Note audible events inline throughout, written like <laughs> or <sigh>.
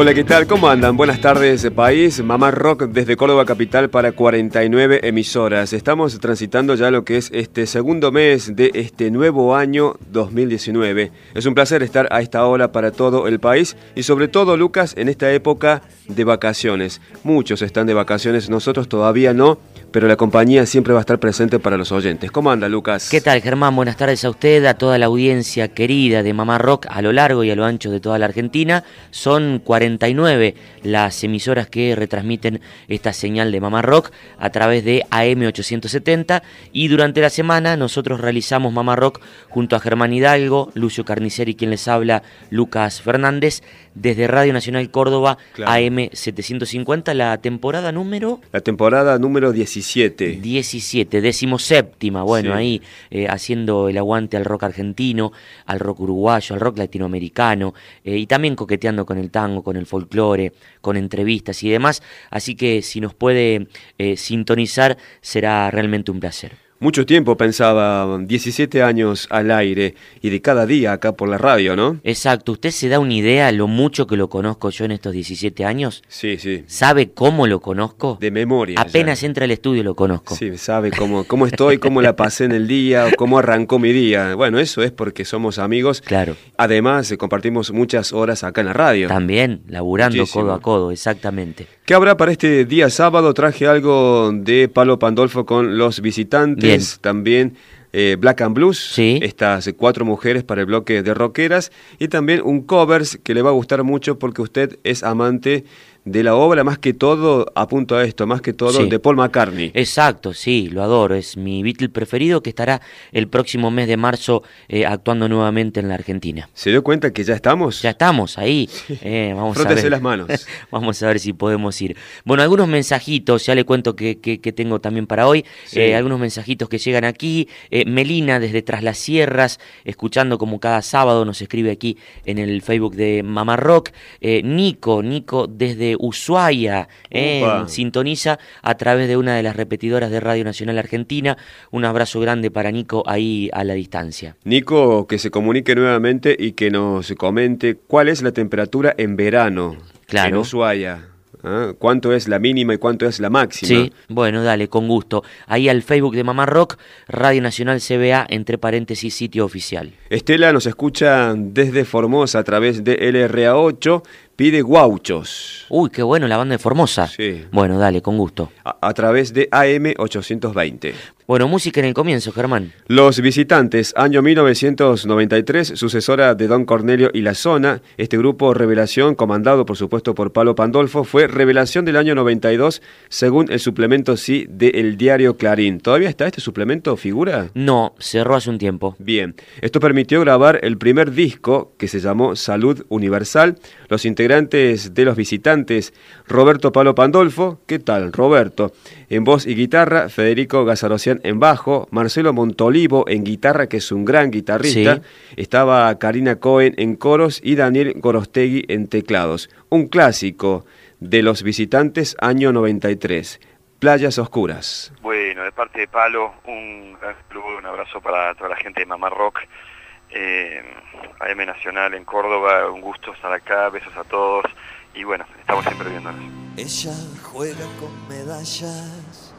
Hola, ¿qué tal? ¿Cómo andan? Buenas tardes, país. Mamá Rock desde Córdoba Capital para 49 emisoras. Estamos transitando ya lo que es este segundo mes de este nuevo año 2019. Es un placer estar a esta hora para todo el país y sobre todo, Lucas, en esta época de vacaciones. Muchos están de vacaciones, nosotros todavía no, pero la compañía siempre va a estar presente para los oyentes. ¿Cómo anda, Lucas? ¿Qué tal, Germán? Buenas tardes a usted, a toda la audiencia querida de Mamá Rock a lo largo y a lo ancho de toda la Argentina. Son 49 las emisoras que retransmiten esta señal de Mamá Rock a través de AM870 y durante la semana nosotros realizamos Mamá Rock junto a Germán Hidalgo, Lucio Carniceri, quien les habla, Lucas Fernández, desde Radio Nacional Córdoba AM750, la temporada número... La temporada número 17. 17, decimoséptima, bueno, Sí. ahí eh, haciendo el aguante al rock argentino, al rock uruguayo, al rock latinoamericano, eh, y también coqueteando con el tango, con el folclore, con entrevistas y demás, así que si nos puede eh, sintonizar será realmente un placer. Mucho tiempo pensaba, 17 años al aire y de cada día acá por la radio, ¿no? Exacto, ¿usted se da una idea lo mucho que lo conozco yo en estos 17 años? Sí, sí. ¿Sabe cómo lo conozco? De memoria. ya. Apenas entra al estudio lo conozco. Sí, sabe cómo, cómo estoy, cómo la pasé en el día, cómo arrancó mi día. Bueno, eso es porque somos amigos. Claro. Además, eh, compartimos muchas horas acá en la radio. También, laburando Muchísimo. codo a codo, exactamente. ¿Qué habrá para este día sábado? Traje algo de Palo Pandolfo con los visitantes. También eh, Black and Blues. Sí. Estas cuatro mujeres para el bloque de rockeras. Y también un covers que le va a gustar mucho porque usted es amante de la obra, más que todo, apunto a esto, más que todo Sí. de Paul McCartney. Exacto, sí, lo adoro. Es mi Beatle preferido que estará el próximo mes de marzo eh, actuando nuevamente en la Argentina. ¿Se dio cuenta que ya estamos? Ya estamos ahí. eh, vamos a ver. las manos. <laughs> vamos a ver si podemos ir. Bueno, algunos mensajitos, ya le cuento que, que- que tengo también para hoy. Sí. Eh, algunos mensajitos que llegan aquí. Melina desde Tras las Sierras, escuchando como cada sábado, nos escribe aquí en el Facebook de Mamá Rock. Nico, Nico desde Ushuaia, eh, sintoniza a través de una de las repetidoras de Radio Nacional Argentina. Un abrazo grande para Nico ahí a la distancia. Nico, que se comunique nuevamente y que nos comente cuál es la temperatura en verano Claro. en Ushuaia. ¿ah? ¿Cuánto es la mínima y cuánto es la máxima? Sí, bueno, dale, con gusto. Ahí al Facebook de Mamá Rock, Radio Nacional CBA, entre paréntesis, sitio oficial. Estela nos escucha desde Formosa a través de LRA8, pide guauchos Uy, qué bueno la banda de Formosa. Sí. Bueno, dale, con gusto. a, a través de AM820. Bueno, música en el comienzo, Germán. Los visitantes, año 1993, sucesora de Don Cornelio y La Zona. Este grupo Revelación, comandado por supuesto por Palo Pandolfo, fue Revelación del año 92, según el suplemento sí del diario Clarín. ¿Todavía está este suplemento, figura? No, cerró hace un tiempo. Bien, esto permitió grabar el primer disco que se llamó Salud Universal. Los integrantes de los visitantes, Roberto Palo Pandolfo, ¿qué tal Roberto? En voz y guitarra, Federico Gazarocian en bajo, Marcelo Montolivo en guitarra, que es un gran guitarrista, Sí. estaba Karina Cohen en coros y Daniel Gorostegui en teclados. Un clásico de los visitantes año 93, Playas Oscuras. Bueno, de parte de Palo, un un abrazo para toda la gente de Mamá Rock, eh, AM Nacional en Córdoba, un gusto estar acá, besos a todos y bueno, estamos siempre viéndonos. Ella juega con medallas,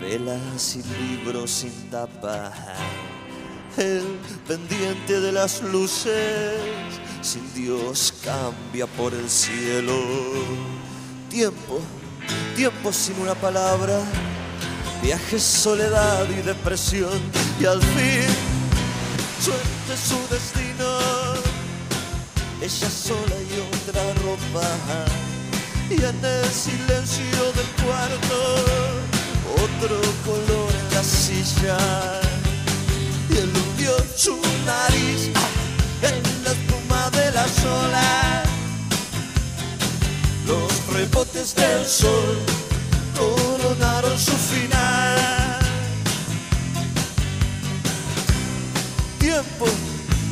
velas y libros sin tapa. El pendiente de las luces sin Dios cambia por el cielo. Tiempo, tiempo sin una palabra, viaje, soledad y depresión y al fin suerte su destino. Ella sola y otra ropa. Y en el silencio del cuarto otro color en la silla. Y él hundió su nariz en la espuma de la sola. Los rebotes del sol coronaron su final tiempo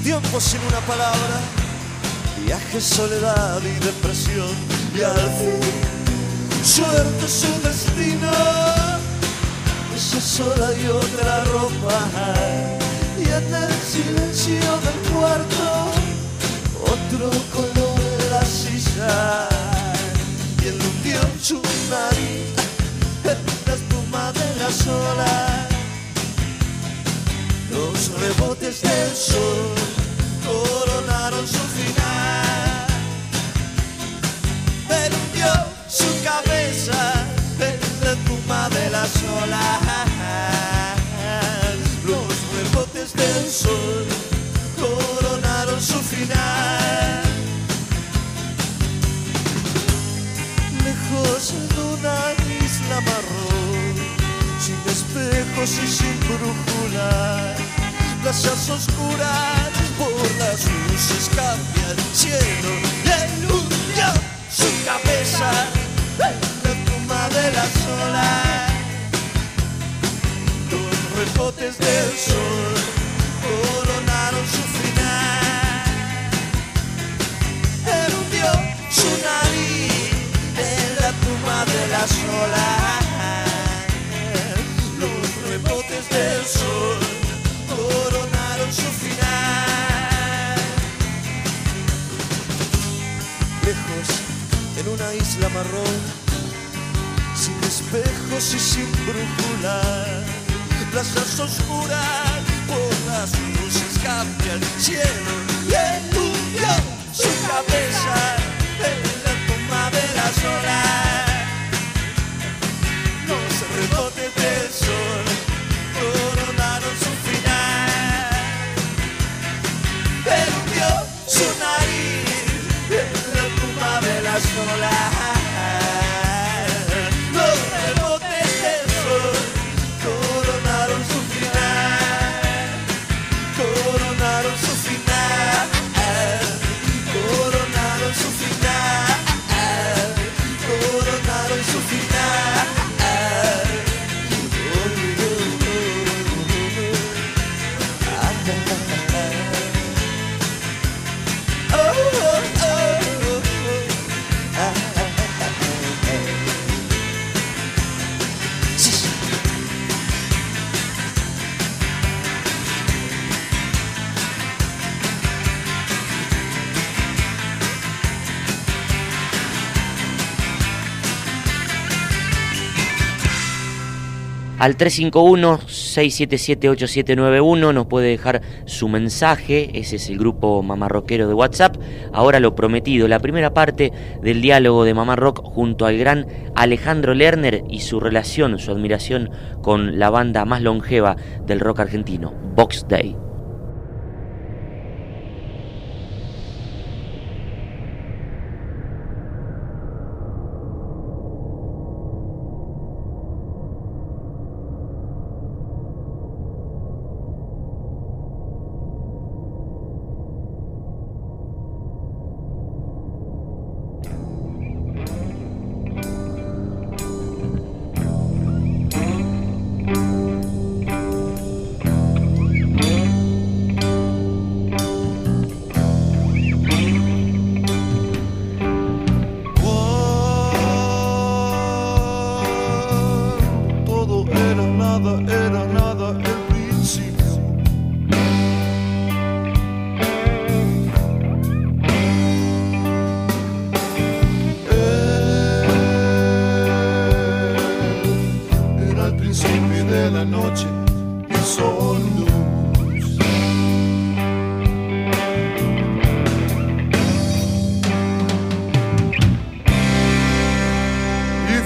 tiempo sin una palabra. Viaje soledad y depresión. Y al fin suerte su destino. Ella sola y otra ropa. Y en el silencio del cuarto otro color en la silla. Y él hundió su nariz en la espuma de la sola los rebotes del sol coronaron su final. Él hundió su cabeza en la de las olas. Los rebotes del sol coronaron su final. Lejos en una isla marrón sin espejos y sin brújula. Playas oscuras por las luces cambia una isla marrón sin espejos y sin brújula. Plazas oscuras por las luces cambia el cielo y hundió su cabeza en la toma de las olas. Los rebotes del sol coronaron su final. Él hundió su nariz Al 351-677-8791 nos puede dejar su mensaje, ese es el grupo Mamá de WhatsApp. Ahora lo prometido, la primera parte del diálogo de Mamá Rock junto al gran Alejandro Lerner y su relación, su admiración con la banda más longeva del rock argentino, Box Day.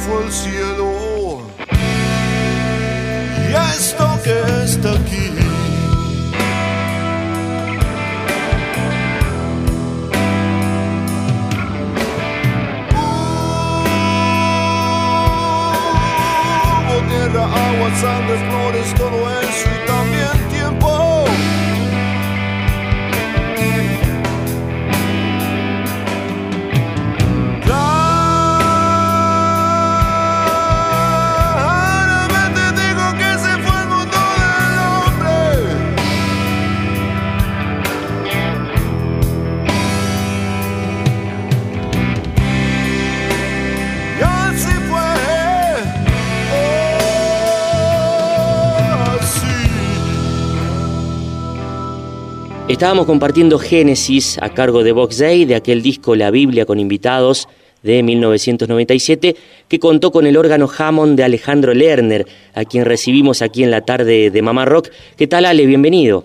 fue el cielo y esto que está aquí. Hubo tierra, agua, sangre, flores, todo eso y tal. Estábamos compartiendo Génesis a cargo de Box Day, de aquel disco La Biblia con invitados de 1997, que contó con el órgano Hammond de Alejandro Lerner, a quien recibimos aquí en la tarde de Mamá Rock. ¿Qué tal, Ale? Bienvenido.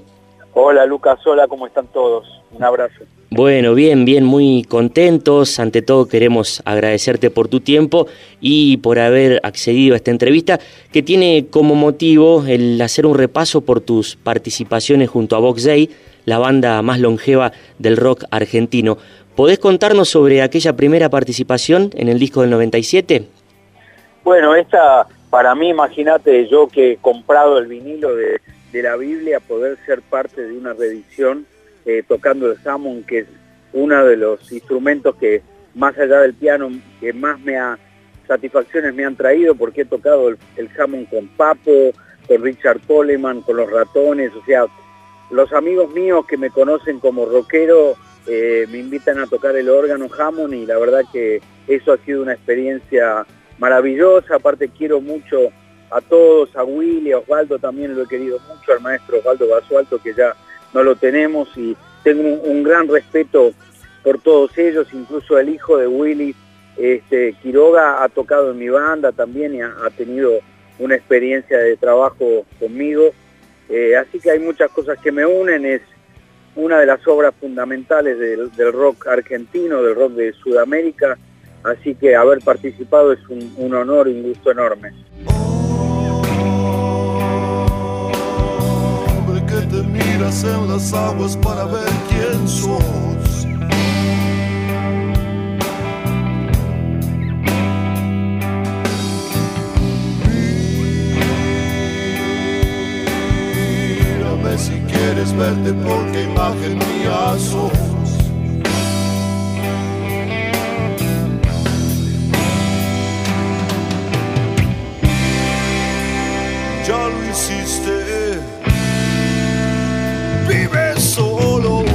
Hola Lucas, hola, ¿cómo están todos? Un abrazo. Bueno, bien, bien, muy contentos. Ante todo queremos agradecerte por tu tiempo y por haber accedido a esta entrevista que tiene como motivo el hacer un repaso por tus participaciones junto a Vox Day, la banda más longeva del rock argentino. ¿Podés contarnos sobre aquella primera participación en el disco del 97? Bueno, esta, para mí, imagínate, yo que he comprado el vinilo de, la Biblia, poder ser parte de una reedición eh, tocando el Hammond, que es uno de los instrumentos que, más allá del piano, que más me ha satisfacciones me han traído, porque he tocado el, el con Papo, con Richard Coleman, con los ratones, o sea, los amigos míos que me conocen como rockero eh, me invitan a tocar el órgano Hammond y la verdad que eso ha sido una experiencia maravillosa, aparte quiero mucho a todos, a Willy, a Osvaldo también lo he querido mucho, al maestro Osvaldo Basualto que ya no lo tenemos y tengo un, gran respeto por todos ellos, incluso el hijo de Willy, este, Quiroga ha tocado en mi banda también y ha tenido una experiencia de trabajo conmigo, Eh, así que hay muchas cosas que me unen, es una de las obras fundamentales del, rock argentino, del rock de Sudamérica, así que haber participado es un, honor y un gusto enorme. Quieres verte porque imagen mía sos. ya lo hiciste. Vive solo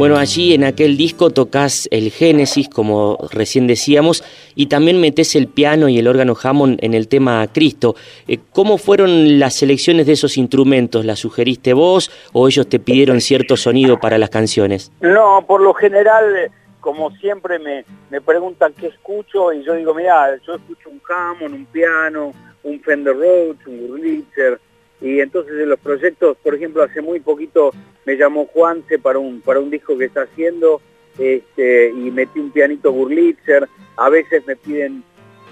Bueno, allí en aquel disco tocas el Génesis, como recién decíamos, y también metes el piano y el órgano Hammond en el tema Cristo. Eh, ¿Cómo fueron las selecciones de esos instrumentos? ¿Las sugeriste vos o ellos te pidieron cierto sonido para las canciones? No, por lo general, como siempre me, me preguntan qué escucho y yo digo, mira, yo escucho un Hammond, un piano, un Fender Rhodes, un Wurlitzer, y entonces en los proyectos, por ejemplo, hace muy poquito me llamó Juanse para un, para un disco que está haciendo, este, y metí un pianito Wurlitzer, a veces me piden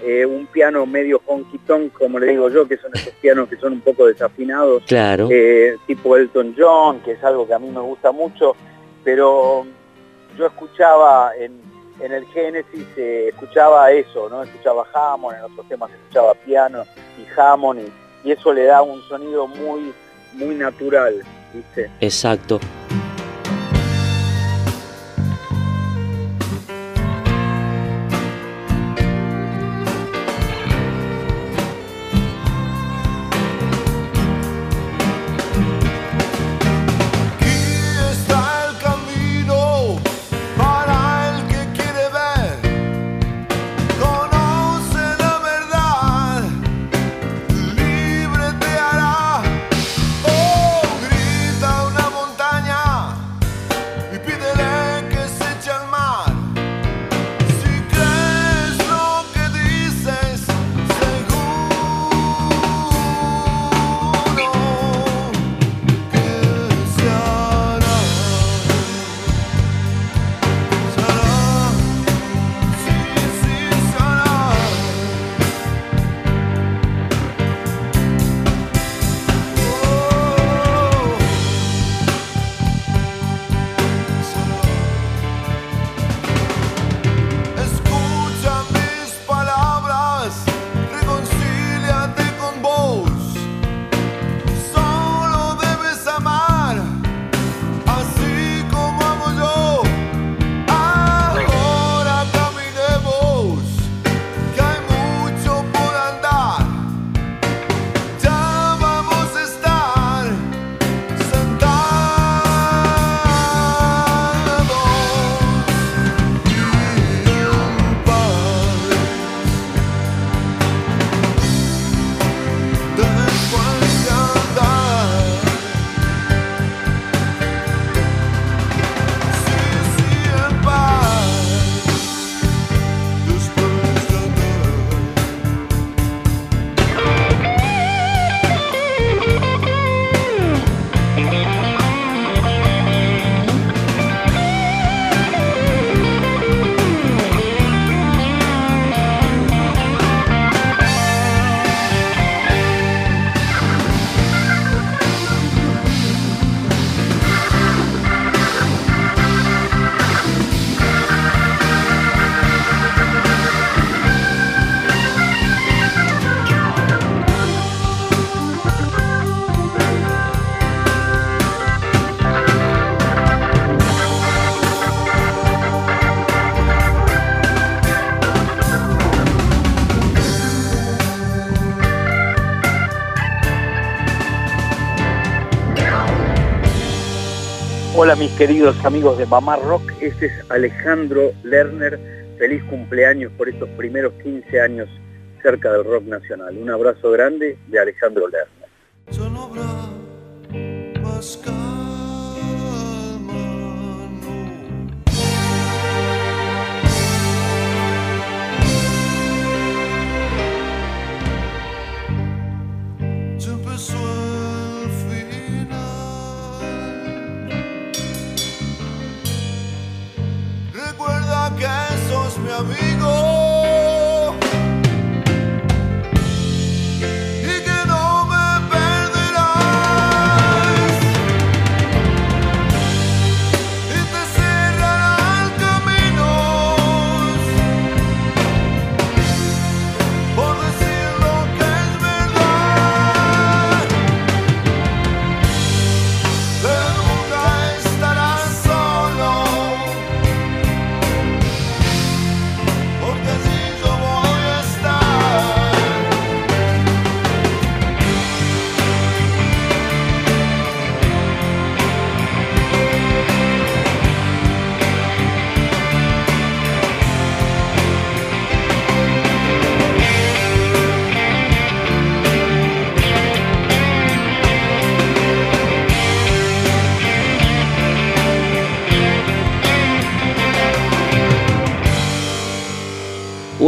eh, un piano medio honky tonk, como le digo yo, que son esos pianos que son un poco desafinados, Claro. eh, tipo Elton John, que es algo que a mí me gusta mucho, pero yo escuchaba en, el Génesis, escuchaba eso, ¿no? Escuchaba Hammond, en otros temas escuchaba piano y Hammond, y, y eso le da un sonido muy, muy natural, ¿viste? Exacto. Hola mis queridos amigos de Mamá Rock, este es Alejandro Lerner. Feliz cumpleaños por estos primeros 15 años cerca del rock nacional. Un abrazo grande de Alejandro Lerner.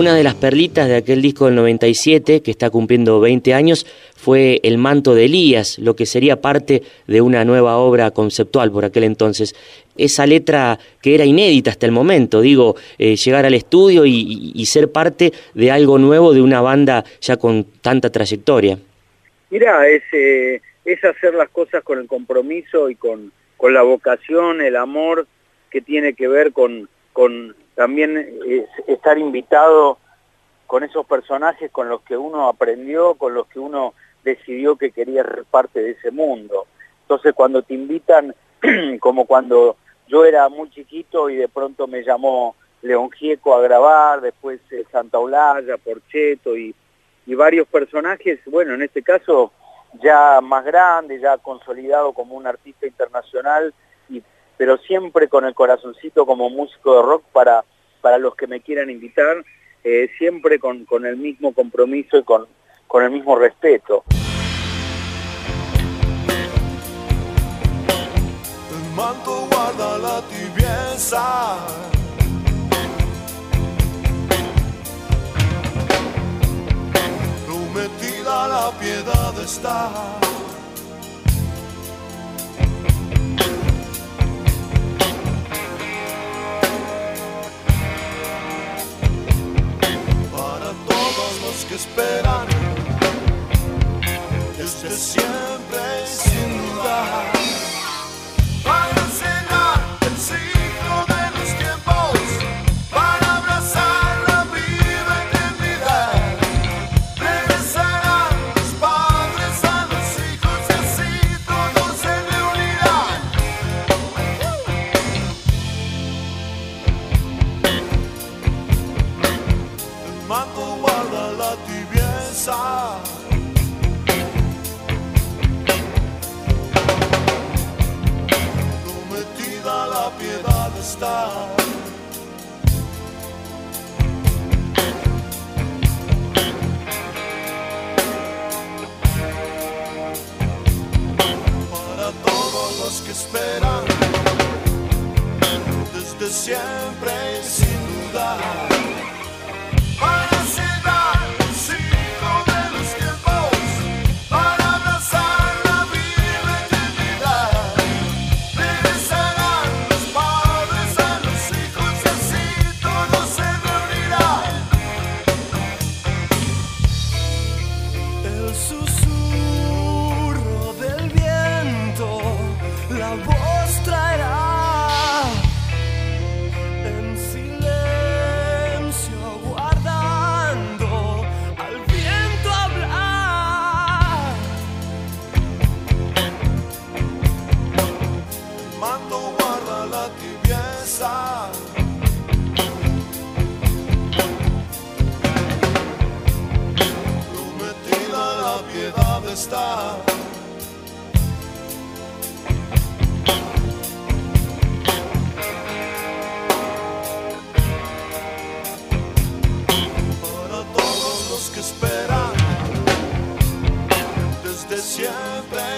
Una de las perlitas de aquel disco del 97, que está cumpliendo 20 años, fue El manto de Elías, lo que sería parte de una nueva obra conceptual por aquel entonces. Esa letra que era inédita hasta el momento, digo, eh, llegar al estudio y, ser parte de algo nuevo de una banda ya con tanta trayectoria. Mira, es, eh, es hacer las cosas con el compromiso y con, con la vocación, el amor que tiene que ver con, con también estar invitado con esos personajes con los que uno aprendió, con los que uno decidió que quería ser parte de ese mundo. Entonces cuando te invitan, <clears throat> como cuando yo era muy chiquito y de pronto me llamó León Gieco a grabar, después eh, Santa Olaya, Porcheto y, y varios personajes, bueno, en este caso ya más grande, ya consolidado como un artista internacional, y, pero siempre con el corazoncito como músico de rock para, para los que me quieran invitar, eh, siempre con, con, el mismo compromiso y con, con el mismo respeto. El manto guarda la tibieza. Que esperan, desde siempre sin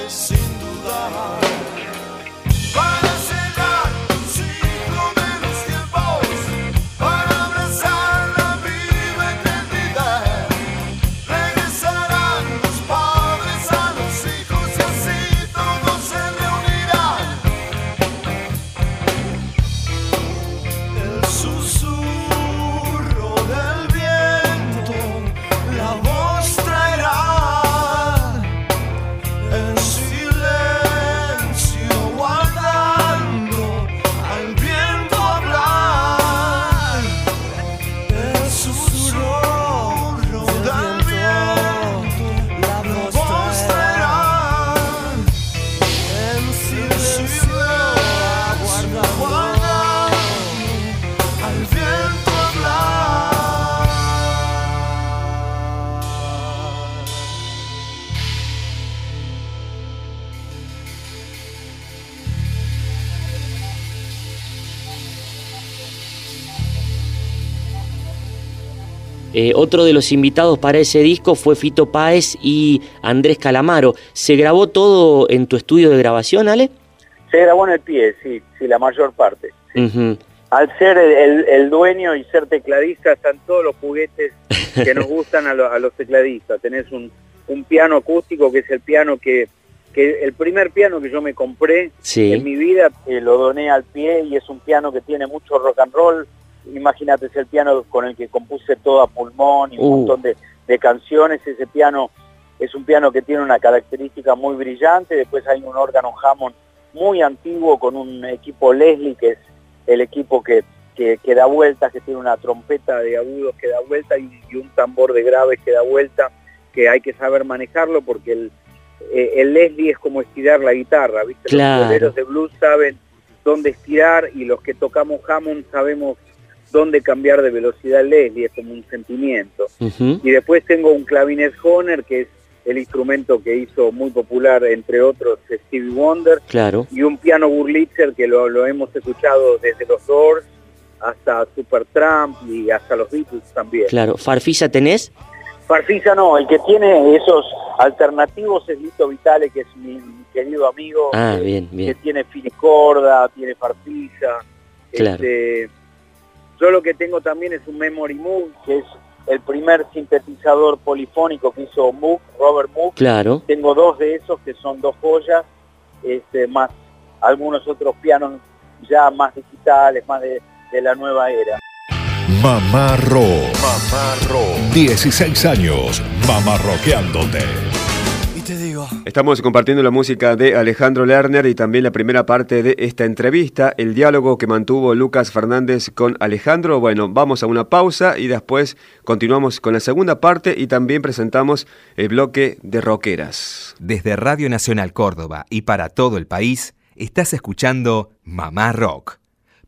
sem dudar. Eh, otro de los invitados para ese disco fue Fito Páez y Andrés Calamaro. ¿Se grabó todo en tu estudio de grabación, Ale? Se grabó en el pie, sí, sí, la mayor parte. Al ser el, dueño y ser tecladista están todos los juguetes que nos <laughs> gustan a, los tecladistas. Tenés un, piano acústico que es el piano que, que el primer piano que yo me compré en mi vida, eh, lo doné al pie y es un piano que tiene mucho rock and roll, imagínate, es el piano con el que compuse todo a pulmón y un uh. montón de, canciones, ese piano es un piano que tiene una característica muy brillante, después hay un órgano Hammond muy antiguo con un equipo Leslie que es el equipo que, que, da vueltas, que tiene una trompeta de agudos que da vuelta y, un tambor de graves que da vuelta, que hay que saber manejarlo porque el, eh, el Leslie es como estirar la guitarra, ¿viste? Los boleros de blues saben dónde estirar y los que tocamos Hammond sabemos dónde cambiar de velocidad el Leslie, es como un sentimiento. Y después tengo un clavinet Honer, que es el instrumento que hizo muy popular, entre otros, Stevie Wonder. Claro. Y un piano Burlitzer que lo, lo hemos escuchado desde los Doors hasta Supertramp y hasta los Beatles también. Claro. ¿Farfisa tenés? Farfisa no, el que tiene esos alternativos es Lito Vitale, que es mi, querido amigo. Ah, bien, bien. Que tiene finicorda, tiene farfisa. Claro. Este, yo lo que tengo también es un Memory Moog, que es el primer sintetizador polifónico que hizo Moog, Robert Moog. Claro. Tengo dos de esos que son dos joyas, este, más algunos otros pianos ya más digitales, más de, de la nueva era. Mamá Rock. Mamá Rock. 16 años mamarroqueándote. Y te digo. Estamos compartiendo la música de Alejandro Lerner y también la primera parte de esta entrevista, el diálogo que mantuvo Lucas Fernández con Alejandro. Bueno, vamos a una pausa y después continuamos con la segunda parte y también presentamos el bloque de rockeras. Desde Radio Nacional Córdoba y para todo el país, estás escuchando Mamá Rock,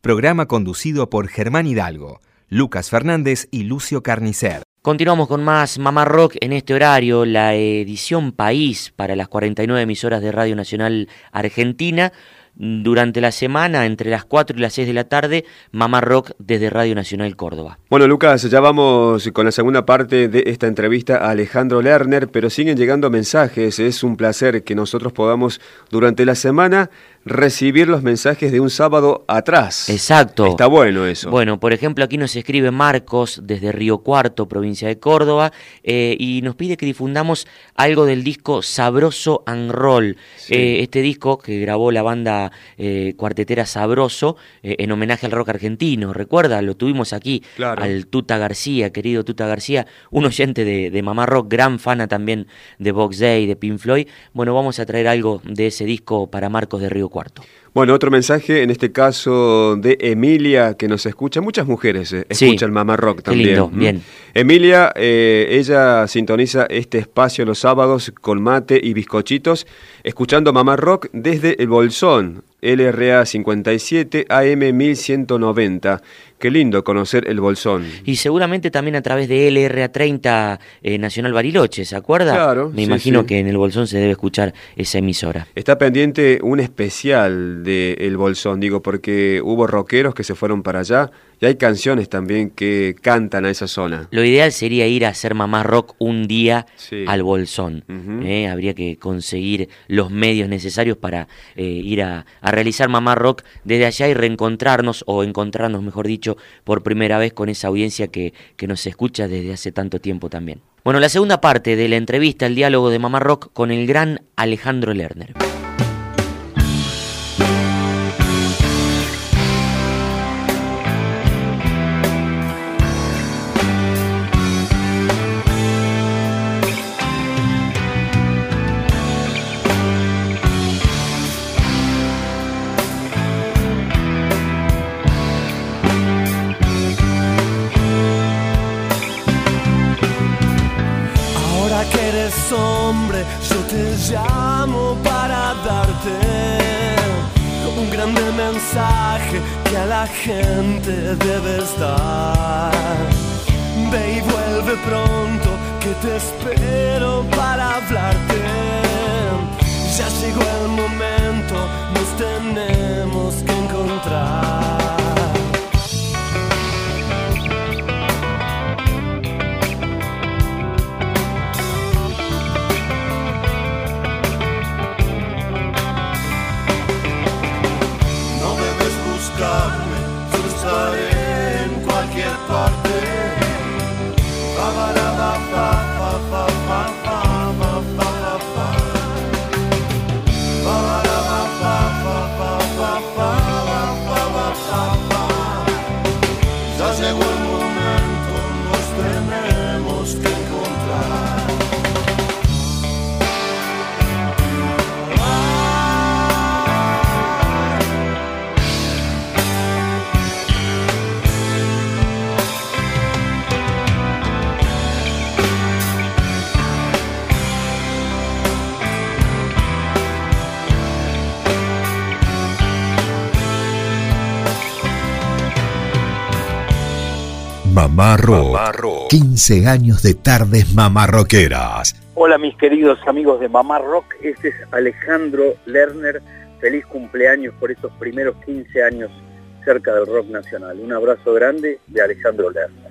programa conducido por Germán Hidalgo Lucas Fernández y Lucio Carnicer. Continuamos con más Mamá Rock en este horario, la edición País para las 49 emisoras de Radio Nacional Argentina. Durante la semana, entre las 4 y las 6 de la tarde, Mamá Rock desde Radio Nacional Córdoba. Bueno, Lucas, ya vamos con la segunda parte de esta entrevista a Alejandro Lerner, pero siguen llegando mensajes. Es un placer que nosotros podamos durante la semana recibir los mensajes de un sábado atrás. Exacto. Está bueno eso. Bueno, por ejemplo, aquí nos escribe Marcos desde Río Cuarto, provincia de Córdoba, eh, y nos pide que difundamos algo del disco Sabroso and Roll. Eh, este disco que grabó la banda eh, cuartetera Sabroso en homenaje al rock argentino. Recuerda, lo tuvimos aquí al Tuta García, querido Tuta García, un oyente de, de Mamá Rock, gran fana también de Box Day, de Pink Floyd. Bueno, vamos a traer algo de ese disco para Marcos de Río Cuarto. Bueno, otro mensaje, en este caso de Emilia, que nos escucha. Muchas mujeres eh, escuchan Mamá Rock también. bien. Emilia, eh, ella sintoniza este espacio los sábados con mate y bizcochitos, escuchando Mamá Rock desde el Bolsón, LRA 57 AM 1190. Qué lindo conocer el Bolsón. Y seguramente también a través de LRA30 eh, Nacional Bariloche, ¿se acuerda? Claro. Me imagino que en el Bolsón se debe escuchar esa emisora. Está pendiente un especial de El Bolsón, digo, porque hubo rockeros que se fueron para allá y hay canciones también que cantan a esa zona. Lo ideal sería ir a hacer mamá rock un día al Bolsón. ¿eh? habría que conseguir los medios necesarios para eh, ir a, realizar mamá rock desde allá y reencontrarnos, o encontrarnos, mejor dicho, por primera vez con esa audiencia que, que nos escucha desde hace tanto tiempo también. Bueno, la segunda parte de la entrevista, el diálogo de mamá rock con el gran Alejandro Lerner. La gente debes dar. Ve y vuelve pronto que te espero para hablarte. Mamá Rock. 15 años de tardes mamarroqueras. Hola mis queridos amigos de Mamá Rock, este es Alejandro Lerner. Feliz cumpleaños por estos primeros 15 años cerca del rock nacional. Un abrazo grande de Alejandro Lerner.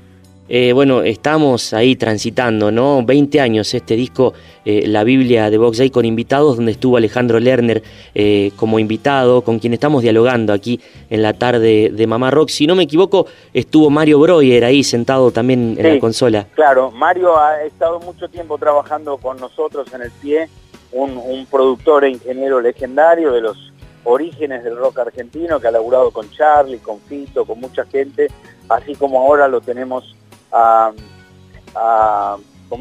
Eh, bueno, estamos ahí transitando, ¿no? 20 años este disco, eh, La Biblia de Box Day, con invitados, donde estuvo Alejandro Lerner eh, como invitado, con quien estamos dialogando aquí en la tarde de Mamá Rock. Si no me equivoco, estuvo Mario Breuer ahí sentado también en la consola. Claro, Mario ha estado mucho tiempo trabajando con nosotros en el pie, un, un productor e ingeniero legendario de los orígenes del rock argentino, que ha laburado con Charlie, con Fito, con mucha gente, así como ahora lo tenemos a, a,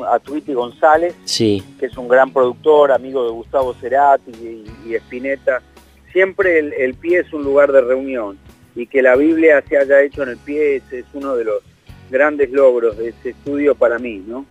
a Twitty González, sí. que es un gran productor, amigo de Gustavo Cerati y, y Spinetta. Siempre el, el, pie es un lugar de reunión y que la Biblia se haya hecho en el pie es, es uno de los grandes logros de ese estudio para mí, ¿no?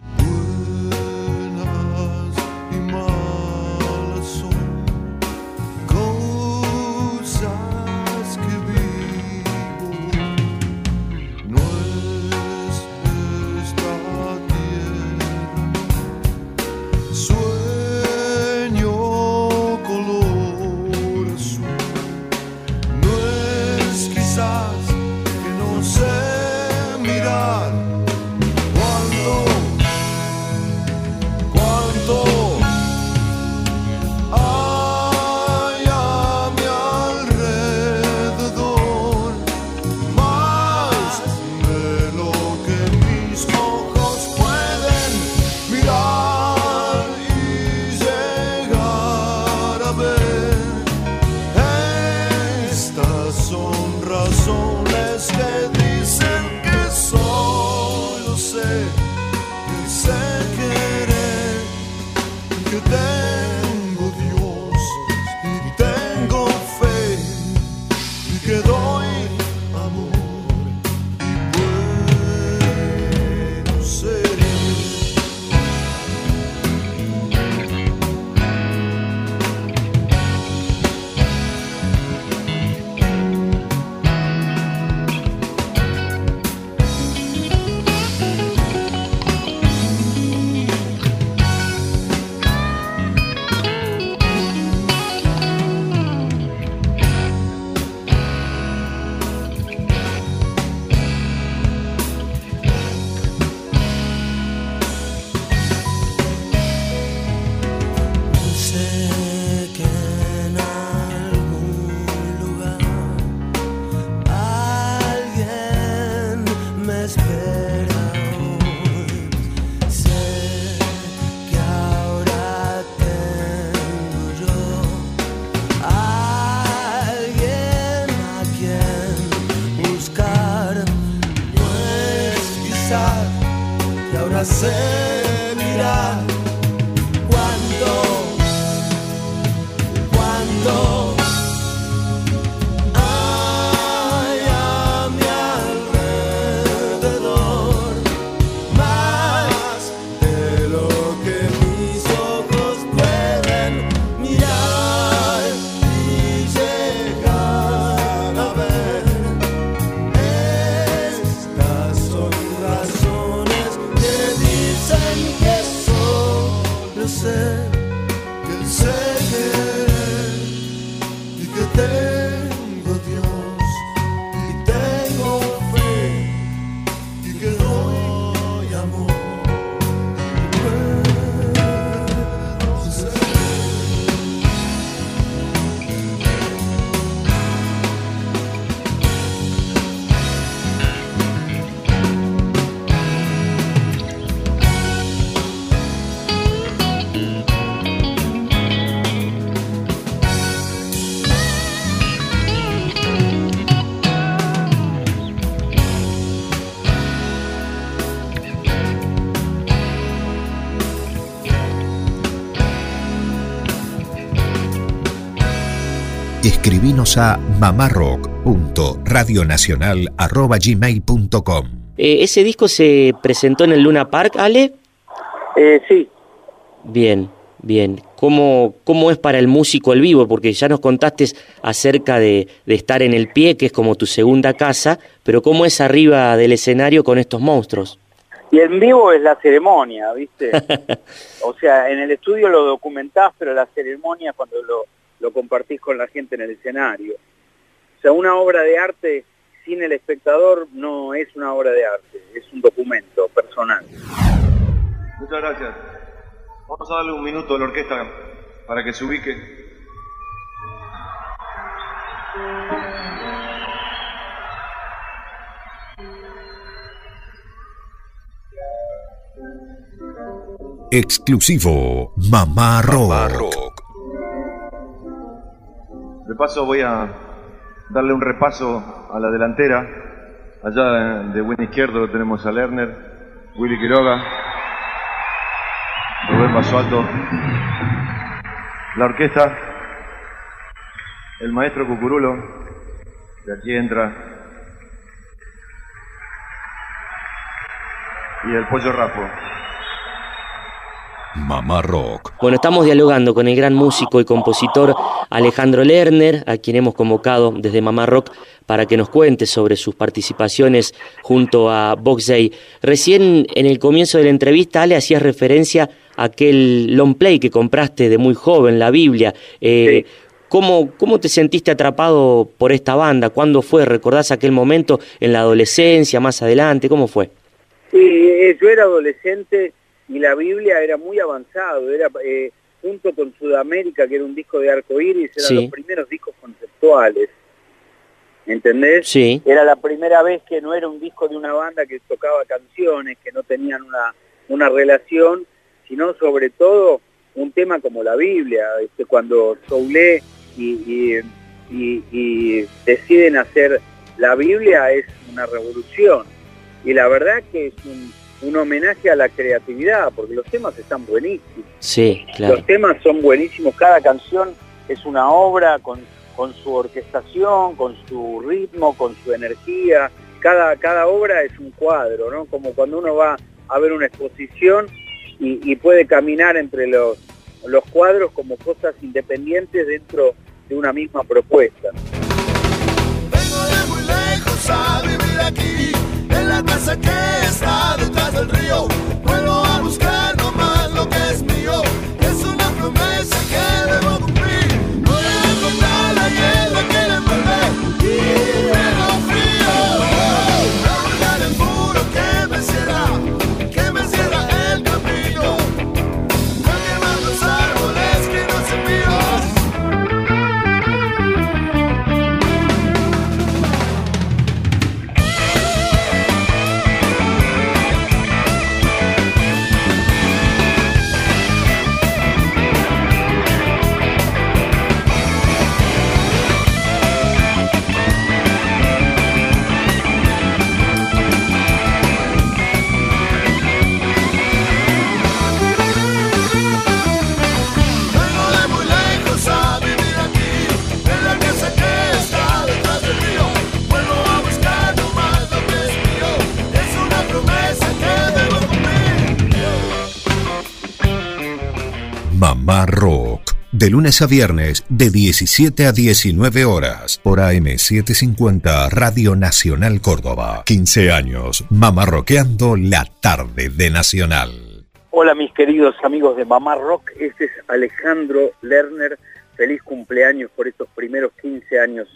spell. Escribinos a mamarrock.radionacional.gmail.com eh, ¿Ese disco se presentó en el Luna Park, Ale? Eh, sí. Bien, Bien, ¿Cómo, ¿cómo es para el músico el vivo? Porque ya nos contaste acerca de, de, estar en el pie, que es como tu segunda casa, pero ¿cómo es arriba del escenario con estos monstruos? Y en vivo es la ceremonia, ¿viste? <laughs> o sea, en el estudio lo documentás, pero la ceremonia cuando lo, lo compartís con la gente en el escenario. O sea, una obra de arte sin el espectador no es una obra de arte, es un documento personal. Muchas gracias. Vamos a darle un minuto a la orquesta para que se ubique. Exclusivo Mamá Rock. De paso voy a darle un repaso a la delantera. Allá de buen izquierdo tenemos a Lerner, Willy Quiroga, Rubén Basualto, la orquesta, el maestro Cucurulo, de aquí entra, y el pollo Rapo. Mamá Rock. Bueno, estamos dialogando con el gran músico y compositor Alejandro Lerner, a quien hemos convocado desde Mamá Rock para que nos cuente sobre sus participaciones junto a Box Day. Recién en el comienzo de la entrevista, Ale, hacías referencia a aquel long play que compraste de muy joven, la Biblia. Eh, ¿Cómo, ¿Cómo te sentiste atrapado por esta banda? ¿Cuándo fue? ¿Recordás aquel momento en la adolescencia, más adelante? ¿Cómo fue? Sí, eh, yo era adolescente y la Biblia era muy avanzado, era eh, junto con Sudamérica, que era un disco de arco iris, eran los primeros discos conceptuales. ¿Entendés? Sí. Era la primera vez que no era un disco de una banda que tocaba canciones, que no tenían una, una relación, sino sobre todo un tema como la Biblia. Este, cuando Soule y, y, y deciden hacer la Biblia es una revolución. Y la verdad que es un un homenaje a la creatividad, porque los temas están buenísimos. Sí, claro. Los temas son buenísimos, cada canción es una obra con, con su orquestación, con su ritmo, con su energía. Cada, cada obra es un cuadro, ¿no? Como cuando uno va a ver una exposición y, y puede caminar entre los, los cuadros como cosas independientes dentro de una misma propuesta. Vengo de muy lejos a vivir aquí, en la casa que está detrás del río. Vuelvo a buscar lunes a viernes, de 17 a 19 horas, por AM750 Radio Nacional Córdoba. 15 años, Mamá Rockeando la tarde de Nacional. Hola mis queridos amigos de Mamá Rock, este es Alejandro Lerner. Feliz cumpleaños por estos primeros 15 años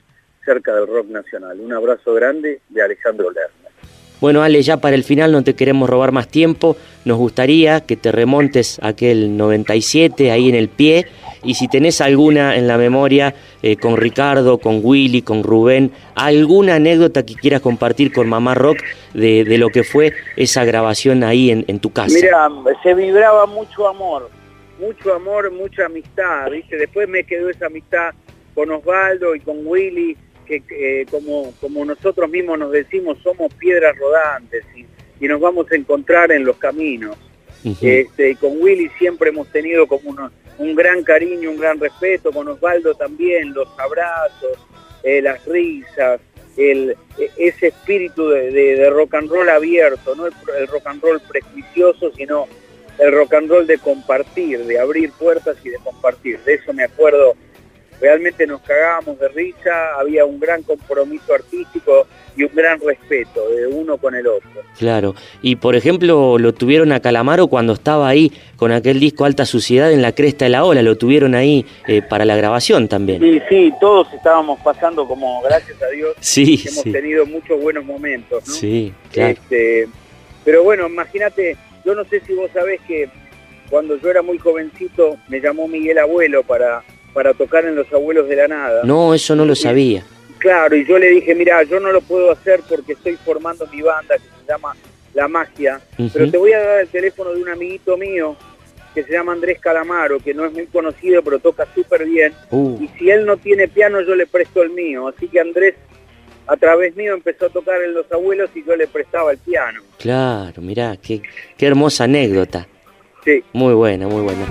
cerca del rock nacional. Un abrazo grande de Alejandro Lerner. Bueno, Ale, ya para el final no te queremos robar más tiempo. Nos gustaría que te remontes a aquel 97 ahí en el pie. Y si tenés alguna en la memoria eh, con Ricardo, con Willy, con Rubén, alguna anécdota que quieras compartir con Mamá Rock de, de lo que fue esa grabación ahí en, en tu casa. Mira, se vibraba mucho amor, mucho amor, mucha amistad, ¿viste? Después me quedó esa amistad con Osvaldo y con Willy, que eh, como, como nosotros mismos nos decimos, somos piedras rodantes y, y nos vamos a encontrar en los caminos. Este, y con Willy siempre hemos tenido como uno- un gran cariño, un gran respeto, con Osvaldo también, los abrazos, eh, las risas, el, e- ese espíritu de, rock and roll abierto, no el, el rock and roll prejuicioso, sino el rock and roll de compartir, de abrir puertas y de compartir. De eso me acuerdo, realmente nos cagábamos de risa, había un gran compromiso artístico y un gran respeto de uno con el otro. Claro. Y por ejemplo, lo tuvieron a Calamaro cuando estaba ahí con aquel disco Alta Suciedad en la cresta de la ola, lo tuvieron ahí eh, para la grabación también. Sí, sí, todos estábamos pasando como, gracias a Dios, Sí, hemos sí. tenido muchos buenos momentos, ¿no? Sí, claro. Este, pero bueno, imagínate, yo no sé si vos sabés que cuando yo era muy jovencito me llamó Miguel Abuelo para, para tocar en Los Abuelos de la Nada. No, eso no lo sabía. Claro, y yo le dije, mira, yo no lo puedo hacer porque estoy formando mi banda que se llama La Magia, pero te voy a dar el teléfono de un amiguito mío que se llama Andrés Calamaro, que no es muy conocido, pero toca súper bien. Uh, Y si él no tiene piano, yo le presto el mío. Así que Andrés, a través mío, empezó a tocar en Los Abuelos y yo le prestaba el piano. claro, mirá, qué, qué hermosa anécdota. Sí. Muy buena, muy buena.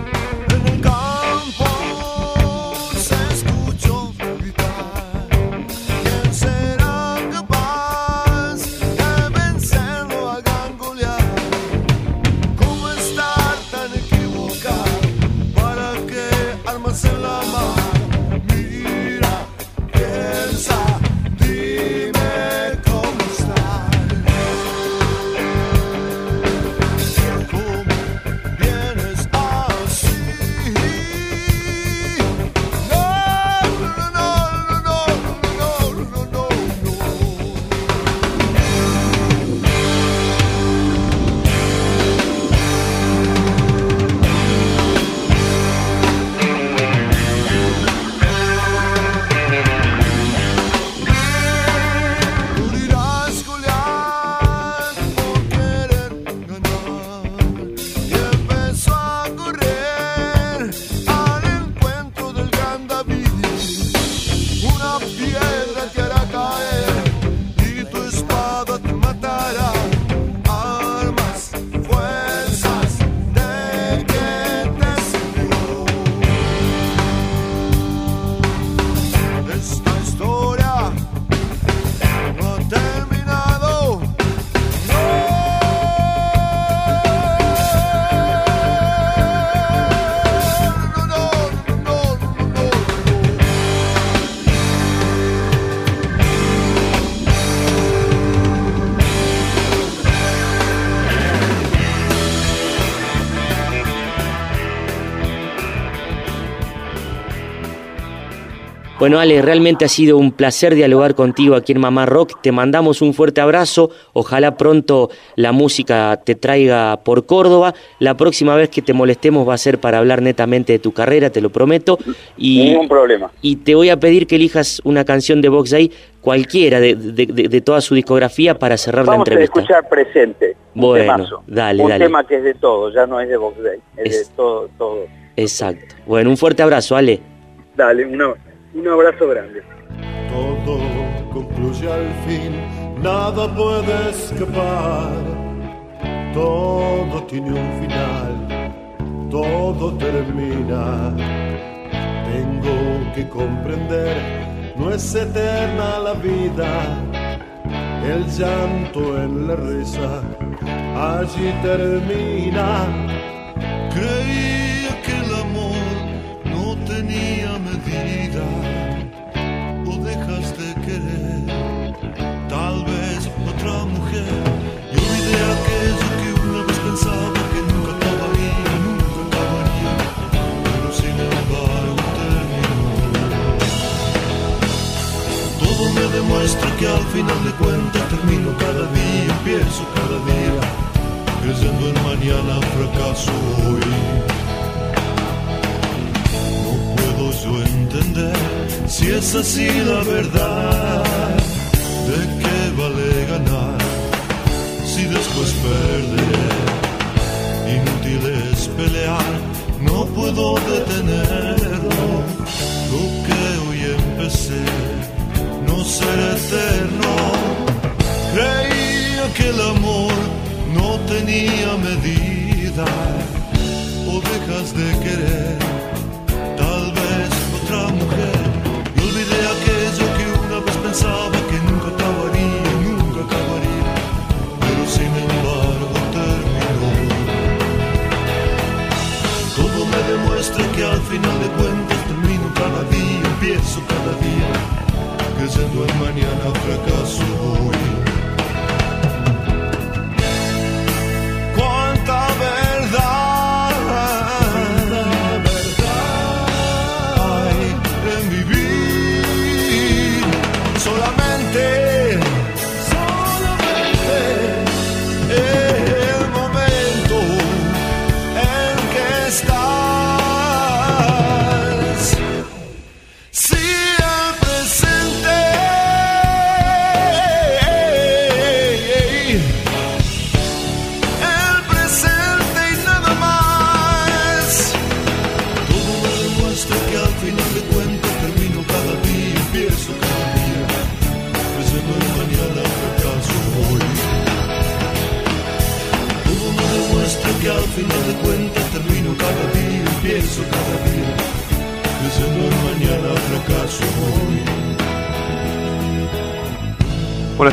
Bueno, Ale, realmente ha sido un placer dialogar contigo aquí en Mamá Rock. Te mandamos un fuerte abrazo. Ojalá pronto la música te traiga por Córdoba. La próxima vez que te molestemos va a ser para hablar netamente de tu carrera, te lo prometo. Y, Ningún problema. y te voy a pedir que elijas una canción de Box Day, cualquiera de, de- de- de toda su discografía, para cerrar la Vamos a entrevista. escuchar presente. un Bueno, temazo. dale, un dale. tema que es de todo, ya no es de Vox Day, es, Es- de todo, todo. Exacto. Bueno, un fuerte abrazo, Ale. Dale, una- un abrazo grande. Todo concluye al fin, nada puede escapar. Todo tiene un final, todo termina. Tengo que comprender, no es eterna la vida. El llanto en la risa, allí termina. Creía demuestra que al final de cuentas termino cada día, empiezo cada día creyendo en mañana fracaso hoy no puedo yo entender si es así la verdad. ¿De qué vale ganar si después perderé? Inútil es pelear, no puedo detenerlo. Lo que hoy empecé no será eterno. Creía que el amor no tenía medida. O dejas de querer en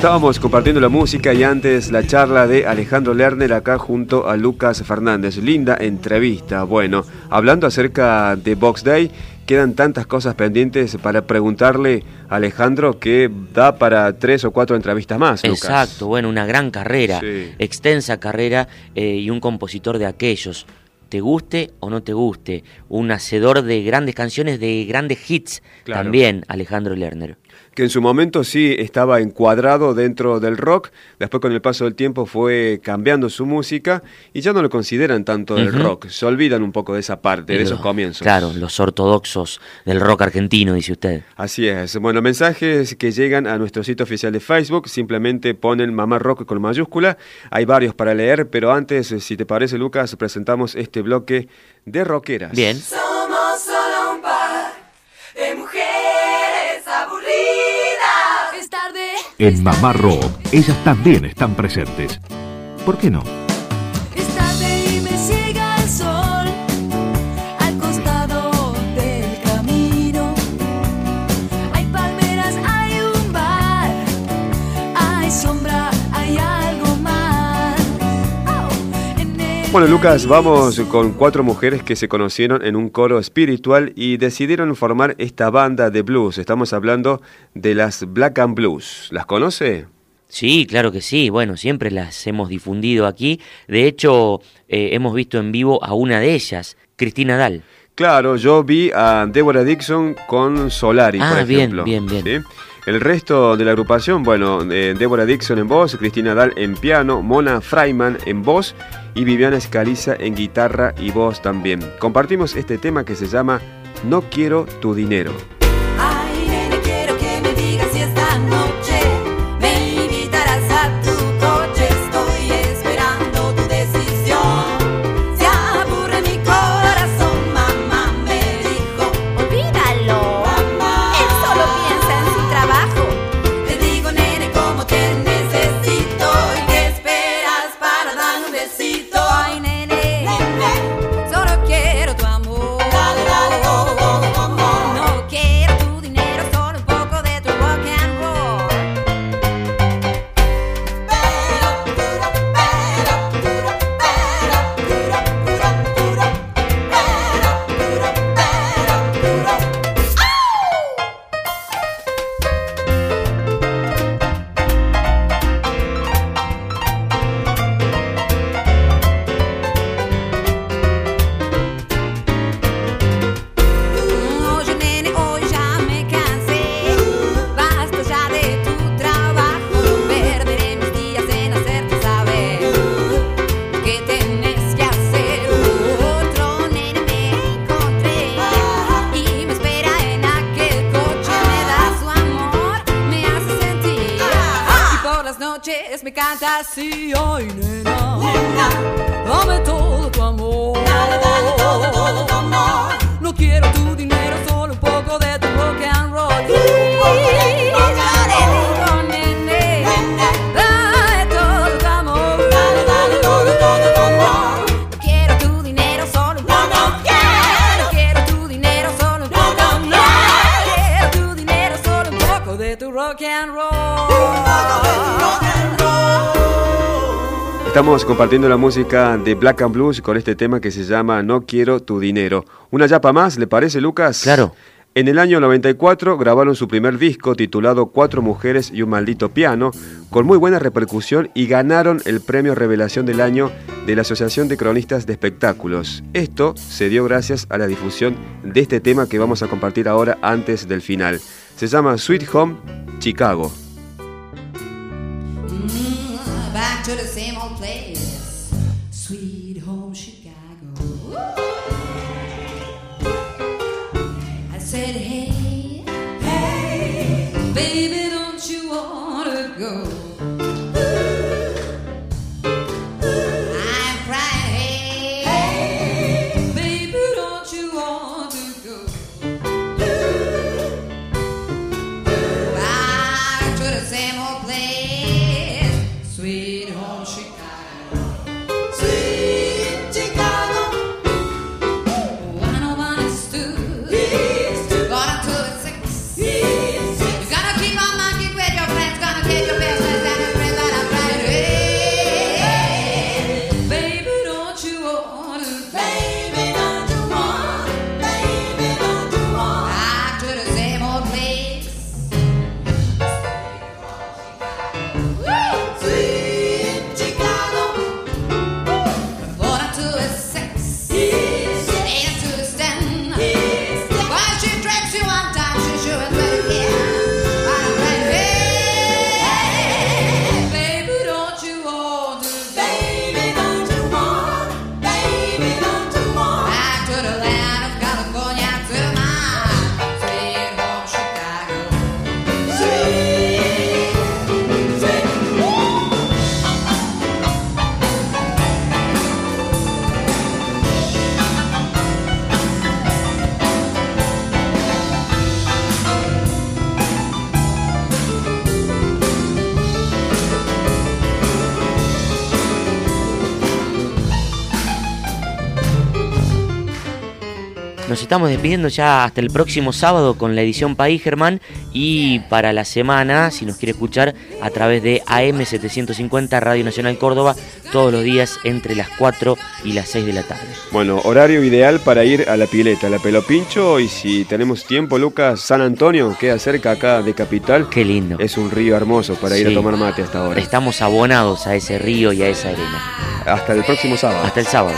estábamos compartiendo la música y antes la charla de Alejandro Lerner acá junto a Lucas Fernández. Linda entrevista. Bueno, hablando acerca de Box Day, quedan tantas cosas pendientes para preguntarle a Alejandro que da para tres o cuatro entrevistas más, Lucas. Exacto, bueno, una gran carrera, Sí. extensa carrera eh, y un compositor de aquellos. Te guste o no te guste, un hacedor de grandes canciones, de grandes hits Claro. también, Alejandro Lerner. que en su momento sí estaba encuadrado dentro del rock, después con el paso del tiempo fue cambiando su música y ya no lo consideran tanto del Ujú. rock, se olvidan un poco de esa parte, de Los- esos comienzos. Claro, los ortodoxos del rock argentino, dice usted. Así es. Bueno, mensajes que llegan a nuestro sitio oficial de Facebook, simplemente ponen Mamá Rock con mayúscula. Hay varios para leer, pero antes, eh, si te parece, Lucas, presentamos este bloque de rockeras. Bien. Somos solo un par de mujeres aburridas. Es tarde. En Mamá Rock, ellas también están presentes. ¿Por qué no? Bueno, Lucas, vamos con cuatro mujeres que se conocieron en un coro espiritual y decidieron formar esta banda de blues. Estamos hablando de las Black and Blues. ¿Las conoce? Sí, claro que sí. Bueno, siempre las hemos difundido aquí. De hecho, eh, hemos visto en vivo a una de ellas, Cristina Dal. Claro, yo vi a Deborah Dixon con Solari, Ah, por bien, ejemplo. bien, bien. ¿sí? El resto de la agrupación, bueno, eh, Deborah Dixon en voz, Cristina Dal en piano, Mona Freiman en voz y Viviana Escaliza en guitarra y voz también. Compartimos este tema que se llama No quiero tu dinero. Estamos compartiendo la música de Black and Blues con este tema que se llama No quiero tu dinero. Una yapa más, ¿le parece, Lucas? Claro. En el año 94 grabaron su primer disco titulado Cuatro mujeres y un maldito piano, con muy buena repercusión y ganaron el premio Revelación del Año de la Asociación de Cronistas de Espectáculos. Esto se dio gracias a la difusión de este tema que vamos a compartir ahora antes del final. Se llama Sweet Home Chicago. Mm, back to the same old place, baby, estamos despidiendo ya hasta el próximo sábado con la edición País Germán y para la semana, si nos quiere escuchar, a través de AM750 Radio Nacional Córdoba, todos los días entre las 4 y las 6 de la tarde. Bueno, horario ideal para ir a la pileta, a la Pelo Pincho y si tenemos tiempo, Lucas, San Antonio, queda cerca acá de Capital. Qué lindo. Es un río hermoso para ir a tomar mate hasta ahora. Estamos abonados a ese río y a esa arena. Hasta el próximo sábado. Hasta el sábado.